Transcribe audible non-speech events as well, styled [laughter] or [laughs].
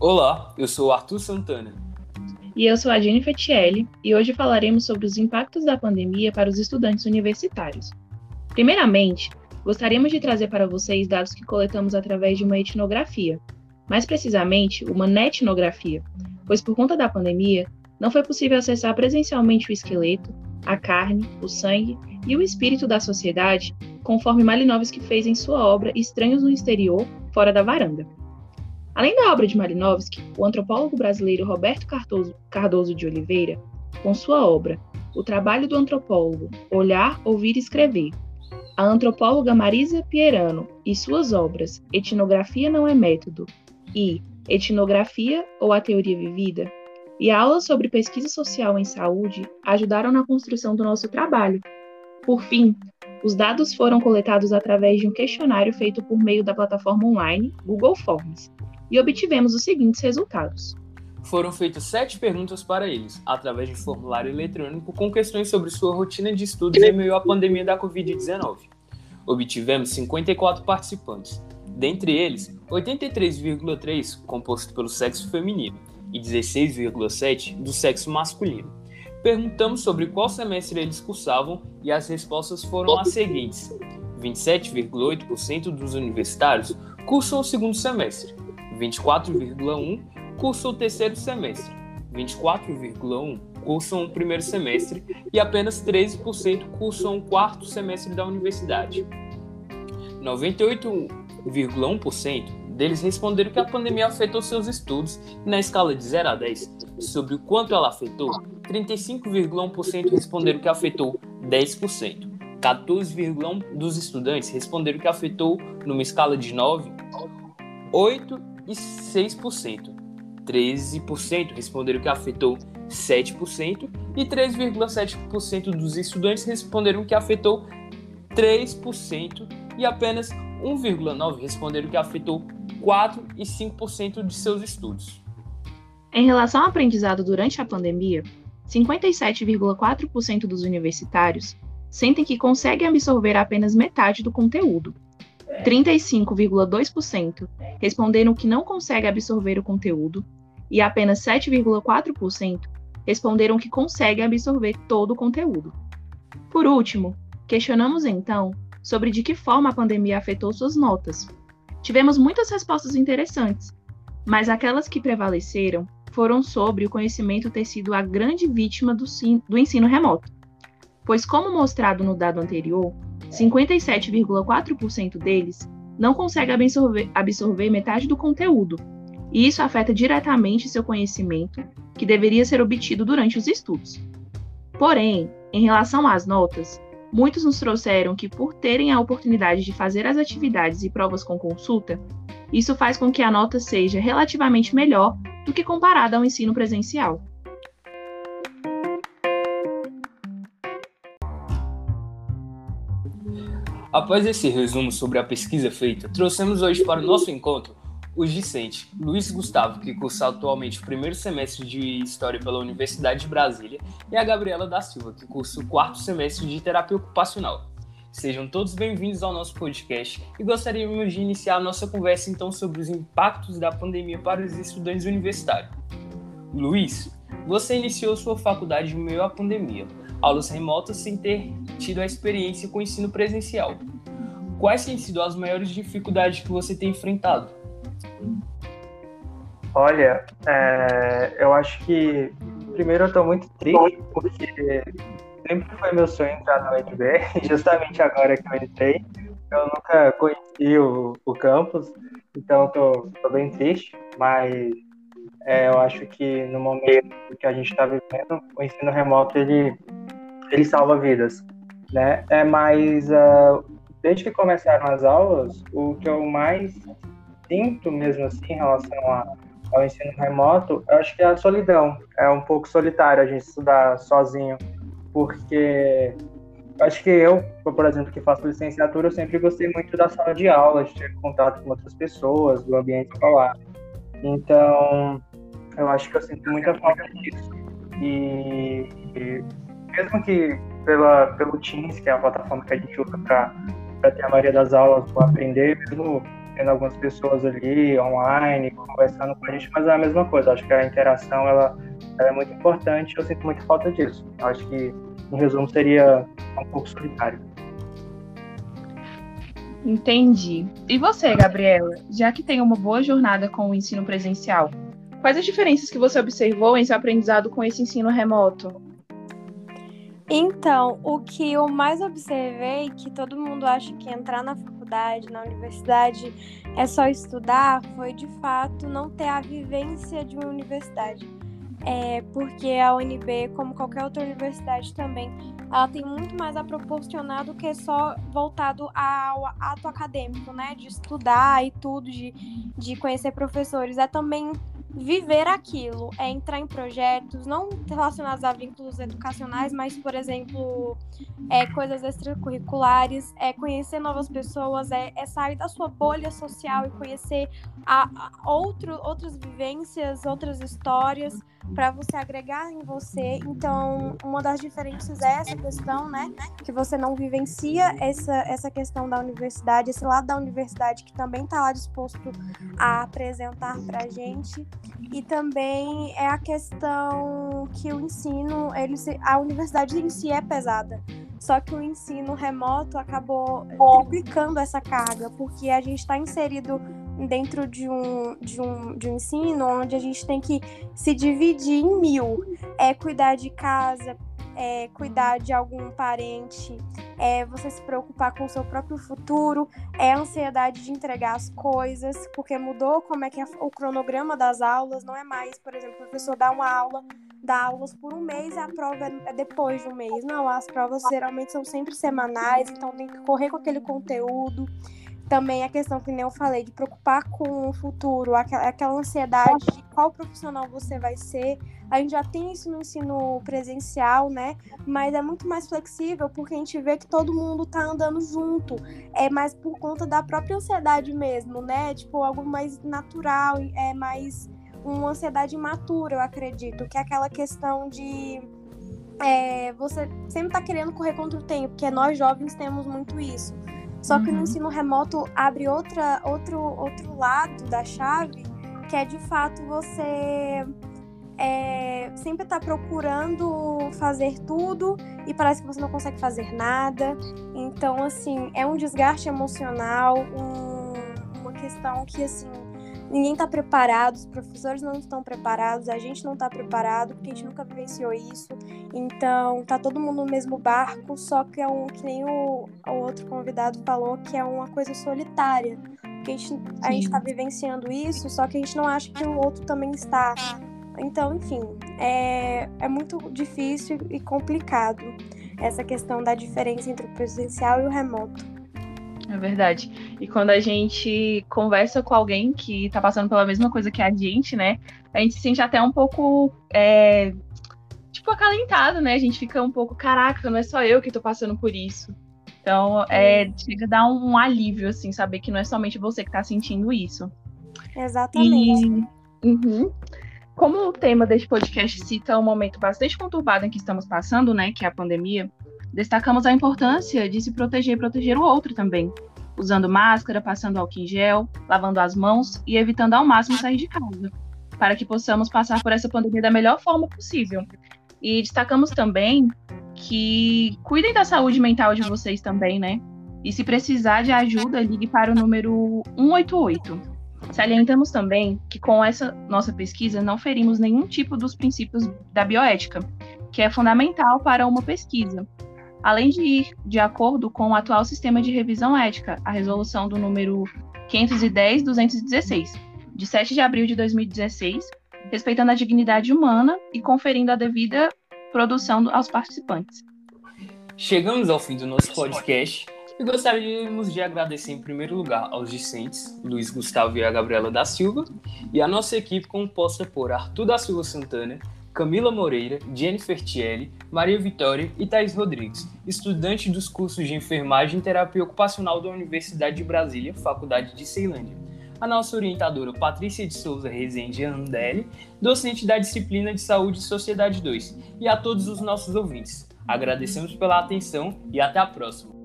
Olá, eu sou Arthur Santana. E eu sou a Jennifer Tielli, e hoje falaremos sobre os impactos da pandemia para os estudantes universitários. Primeiramente, gostaríamos de trazer para vocês dados que coletamos através de uma etnografia, mais precisamente, uma netnografia, pois por conta da pandemia, não foi possível acessar presencialmente o esqueleto, a carne, o sangue e o espírito da sociedade, conforme Malinowski fez em sua obra Estranhos no Exterior, Fora da Varanda. Além da obra de Malinowski, o antropólogo brasileiro Roberto Cardoso, Cardoso de Oliveira, com sua obra O Trabalho do Antropólogo, Olhar, Ouvir e Escrever, a antropóloga Marisa Pierano e suas obras Etnografia não é método e Etnografia ou a Teoria Vivida, e aulas sobre pesquisa social em saúde ajudaram na construção do nosso trabalho. Por fim, os dados foram coletados através de um questionário feito por meio da plataforma online Google Forms e obtivemos os seguintes resultados. Foram feitas sete perguntas para eles, através de formulário eletrônico com questões sobre sua rotina de estudos em meio à pandemia da Covid-19. Obtivemos 54 participantes, dentre eles, 83,3 composto pelo sexo feminino e 16,7 do sexo masculino. Perguntamos sobre qual semestre eles cursavam e as respostas foram as seguintes: 27,8% dos universitários cursam o segundo semestre, 24,1% cursam o terceiro semestre, 24,1% cursam o primeiro semestre e apenas 13% cursam o quarto semestre da universidade. 98,1% deles responderam que a pandemia afetou seus estudos e, na escala de 0 a 10, sobre o quanto ela afetou, 35,1% responderam que afetou 10%. 14,1% dos estudantes responderam que afetou, numa escala de 9, 8 e 6%. 13% responderam que afetou 7% e 3,7% dos estudantes responderam que afetou 3% e apenas 1,9% responderam que afetou 4 e 5% de seus estudos. Em relação ao aprendizado durante a pandemia, 57,4% dos universitários sentem que conseguem absorver apenas metade do conteúdo. 35,2% responderam que não conseguem absorver o conteúdo e apenas 7,4% responderam que conseguem absorver todo o conteúdo. Por último, questionamos então sobre de que forma a pandemia afetou suas notas, Tivemos muitas respostas interessantes, mas aquelas que prevaleceram foram sobre o conhecimento ter sido a grande vítima do, do ensino remoto. Pois, como mostrado no dado anterior, 57,4% deles não consegue absorver, absorver metade do conteúdo, e isso afeta diretamente seu conhecimento, que deveria ser obtido durante os estudos. Porém, em relação às notas, Muitos nos trouxeram que, por terem a oportunidade de fazer as atividades e provas com consulta, isso faz com que a nota seja relativamente melhor do que comparada ao ensino presencial. Após esse resumo sobre a pesquisa feita, trouxemos hoje para o nosso encontro os discentes Luiz Gustavo, que cursa atualmente o primeiro semestre de História pela Universidade de Brasília, e a Gabriela da Silva, que cursa o quarto semestre de Terapia Ocupacional. Sejam todos bem-vindos ao nosso podcast e gostaríamos de iniciar a nossa conversa então sobre os impactos da pandemia para os estudantes universitários. Luiz, você iniciou sua faculdade meio à pandemia, aulas remotas sem ter tido a experiência com o ensino presencial. Quais têm sido as maiores dificuldades que você tem enfrentado? Olha, é, eu acho que primeiro eu estou muito triste porque sempre foi meu sonho entrar na UNB, [laughs] justamente agora que eu entrei, eu nunca conheci o, o campus, então estou bem triste, mas é, eu acho que no momento que a gente está vivendo, o ensino remoto ele, ele salva vidas, né? É, mas uh, desde que começaram as aulas, o que eu mais sinto mesmo assim em relação a, ao ensino remoto, eu acho que é a solidão. É um pouco solitário a gente estudar sozinho, porque acho que eu, por exemplo, que faço licenciatura, eu sempre gostei muito da sala de aula, de ter contato com outras pessoas, do ambiente escolar. Então, eu acho que eu sinto muita falta disso. E, e mesmo que pela, pelo Teams, que é a plataforma que a gente usa para ter a maioria das aulas, para aprender, mesmo tendo algumas pessoas ali online, conversando com a gente, mas é a mesma coisa. Acho que a interação ela, ela é muito importante eu sinto muita falta disso. Acho que, em resumo, seria um pouco solitário. Entendi. E você, Gabriela, já que tem uma boa jornada com o ensino presencial, quais as diferenças que você observou em seu aprendizado com esse ensino remoto? Então, o que eu mais observei, que todo mundo acha que entrar na faculdade, na universidade, é só estudar, foi de fato não ter a vivência de uma universidade. É, porque a UNB, como qualquer outra universidade também, ela tem muito mais a proporcionar do que só voltado ao ato acadêmico, né? De estudar e tudo, de, de conhecer professores. É também viver aquilo, é entrar em projetos não relacionados a vínculos educacionais, mas, por exemplo, é, coisas extracurriculares, é conhecer novas pessoas, é, é sair da sua bolha social e conhecer a, a outro, outras vivências, outras histórias para você agregar em você. Então, uma das diferenças é essa questão, né? Que você não vivencia essa, essa questão da universidade, esse lado da universidade que também está lá disposto a apresentar para gente. E também é a questão que o ensino, ele, a universidade em si é pesada. Só que o ensino remoto acabou triplicando essa carga, porque a gente está inserido dentro de um, de, um, de um ensino onde a gente tem que se dividir em mil. É cuidar de casa, é cuidar de algum parente, é você se preocupar com o seu próprio futuro, é a ansiedade de entregar as coisas, porque mudou como é que é o cronograma das aulas, não é mais, por exemplo, o professor dá uma aula dá aulas por um mês e a prova é depois de um mês. Não, as provas geralmente são sempre semanais, então tem que correr com aquele conteúdo. Também a questão que nem eu falei, de preocupar com o futuro, aquela, aquela ansiedade de qual profissional você vai ser. A gente já tem isso no ensino presencial, né? Mas é muito mais flexível porque a gente vê que todo mundo tá andando junto. É mais por conta da própria ansiedade mesmo, né? Tipo, algo mais natural, é mais uma ansiedade imatura, eu acredito, que é aquela questão de é, você sempre tá querendo correr contra o tempo, porque nós jovens temos muito isso. Só que no uhum. ensino remoto abre outra, outro, outro lado da chave, que é de fato você é, sempre tá procurando fazer tudo e parece que você não consegue fazer nada. Então, assim, é um desgaste emocional, um, uma questão que, assim, ninguém está preparado, os professores não estão preparados, a gente não está preparado, porque a gente nunca vivenciou isso. Então, tá todo mundo no mesmo barco, só que é um que nem o, o outro convidado falou, que é uma coisa solitária. Porque a gente, a gente tá vivenciando isso, só que a gente não acha que o outro também está. Então, enfim, é, é muito difícil e complicado essa questão da diferença entre o presencial e o remoto. É verdade. E quando a gente conversa com alguém que tá passando pela mesma coisa que a gente, né? A gente se sente até um pouco. É, tipo, acalentado, né? A gente fica um pouco, caraca, não é só eu que tô passando por isso. Então, é, chega a dar um, um alívio, assim, saber que não é somente você que tá sentindo isso. Exatamente. E, uhum. Como o tema deste podcast cita um momento bastante conturbado em que estamos passando, né? Que é a pandemia Destacamos a importância de se proteger e proteger o outro também, usando máscara, passando álcool em gel, lavando as mãos e evitando ao máximo sair de casa, para que possamos passar por essa pandemia da melhor forma possível. E destacamos também que cuidem da saúde mental de vocês também, né? E se precisar de ajuda, ligue para o número 188. Salientamos também que com essa nossa pesquisa não ferimos nenhum tipo dos princípios da bioética, que é fundamental para uma pesquisa, além de ir de acordo com o atual sistema de revisão ética, a resolução do número 510-216, de 7 de abril de 2016, respeitando a dignidade humana e conferindo a devida produção aos participantes. Chegamos ao fim do nosso podcast e gostaríamos de agradecer em primeiro lugar aos discentes, Luiz Gustavo e a Gabriela da Silva, e a nossa equipe composta por Arthur da Silva Santana, Camila Moreira, Jennifer Tielli, Maria Vitória e Thais Rodrigues, estudantes dos cursos de Enfermagem e Terapia Ocupacional da Universidade de Brasília, Faculdade de Ceilândia. A nossa orientadora Patrícia de Souza Rezende Andelli, docente da disciplina de Saúde e Sociedade 2, e a todos os nossos ouvintes. Agradecemos pela atenção e até a próxima.